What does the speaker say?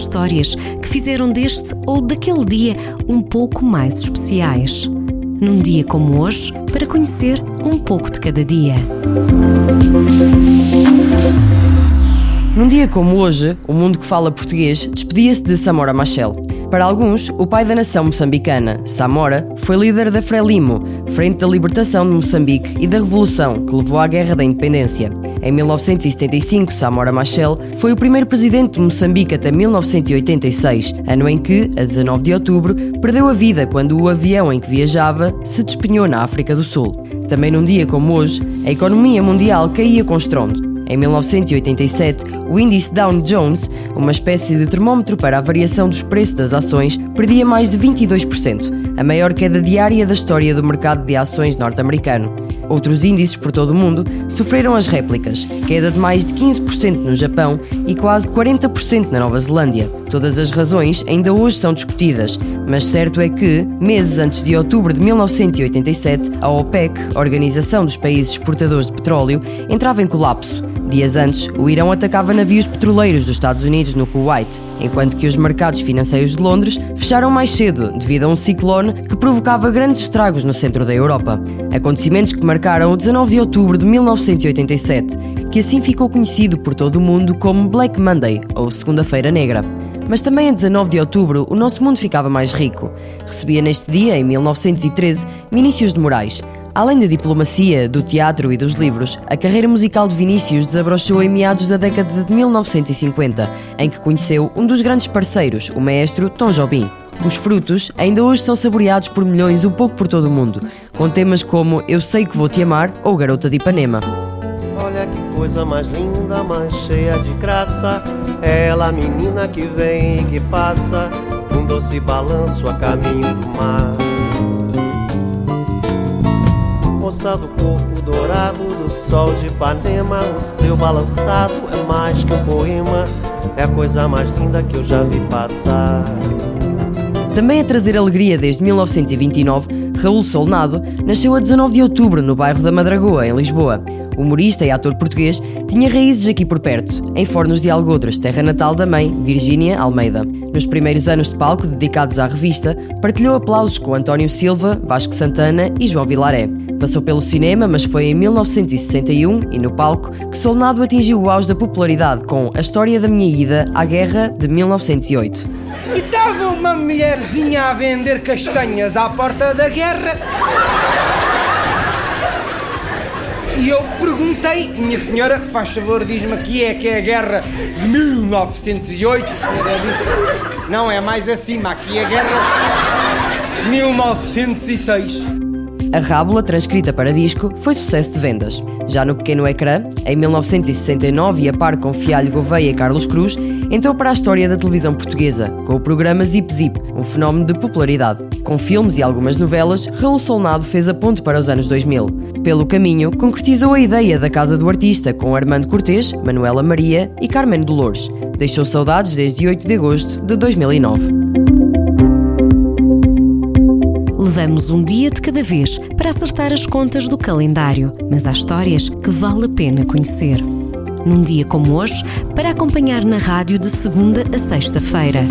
histórias que fizeram deste ou daquele dia um pouco mais especiais. Num dia como hoje, para conhecer um pouco de cada dia. Num dia como hoje, o mundo que fala português despedia-se de Samora Machel. Para alguns, o pai da nação moçambicana, Samora, foi líder da Frelimo, Frente da Libertação de Moçambique e da Revolução, que levou à Guerra da Independência. Em 1975, Samora Machel foi o primeiro presidente de Moçambique até 1986, ano em que, a 19 de outubro, perdeu a vida quando o avião em que viajava se despenhou na África do Sul. Também num dia como hoje, a economia mundial caía com estrondo. Em 1987, o índice Dow Jones, uma espécie de termómetro para a variação dos preços das ações, perdia mais de 22%, a maior queda diária da história do mercado de ações norte-americano. Outros índices por todo o mundo sofreram as réplicas, queda de mais de 15% no Japão e quase 40% na Nova Zelândia. Todas as razões ainda hoje são discutidas, mas certo é que, meses antes de outubro de 1987, a OPEC, Organização dos Países Exportadores de Petróleo, entrava em colapso. Dias antes, o Irão atacava navios petroleiros dos Estados Unidos no Kuwait, enquanto que os mercados financeiros de Londres fecharam mais cedo devido a um ciclone que provocava grandes estragos no centro da Europa. Acontecimentos que marcaram o 19 de outubro de 1987, que assim ficou conhecido por todo o mundo como Black Monday ou Segunda-feira Negra. Mas também a 19 de outubro o nosso mundo ficava mais rico. Recebia neste dia, em 1913, Vinícius de Moraes, Além da diplomacia, do teatro e dos livros, a carreira musical de Vinícius desabrochou em meados da década de 1950, em que conheceu um dos grandes parceiros, o maestro Tom Jobim. Os frutos ainda hoje são saboreados por milhões um pouco por todo o mundo, com temas como Eu Sei Que Vou Te Amar ou Garota de Ipanema. Coisa mais linda, mais cheia de graça, é ela menina que vem e que passa, um doce balanço a caminho do mar moça do corpo dourado do sol de Ipanema. O seu balançado é mais que um poema, é a coisa mais linda que eu já vi passar. Também a trazer alegria desde 1929, Raul Solnado nasceu a 19 de outubro no bairro da Madragoa, em Lisboa. Humorista e ator português, tinha raízes aqui por perto, em Fornos de Algodres, terra natal da mãe, Virgínia Almeida. Nos primeiros anos de palco dedicados à revista, partilhou aplausos com António Silva, Vasco Santana e João Vilaré. Passou pelo cinema, mas foi em 1961 e no palco que Solnado atingiu o auge da popularidade com A História da Minha Ida à Guerra de 1908. Estava uma mulherzinha a vender castanhas à porta da guerra. E eu perguntei, minha senhora, faz favor, diz-me aqui é que é a guerra de 1908. A senhora disse, não, é mais acima, aqui é a guerra de 1906. A Rábula, transcrita para disco, foi sucesso de vendas. Já no pequeno ecrã, em 1969 e a par com Fialho Gouveia e Carlos Cruz, entrou para a história da televisão portuguesa, com o programa Zip Zip, um fenómeno de popularidade. Com filmes e algumas novelas, Raul Solnado fez a ponte para os anos 2000. Pelo caminho, concretizou a ideia da Casa do Artista com Armando Cortês, Manuela Maria e Carmen Dolores. Deixou saudades desde 8 de agosto de 2009. Levamos um dia de cada vez para acertar as contas do calendário, mas há histórias que vale a pena conhecer. Num dia como hoje, para acompanhar na rádio de segunda a sexta-feira.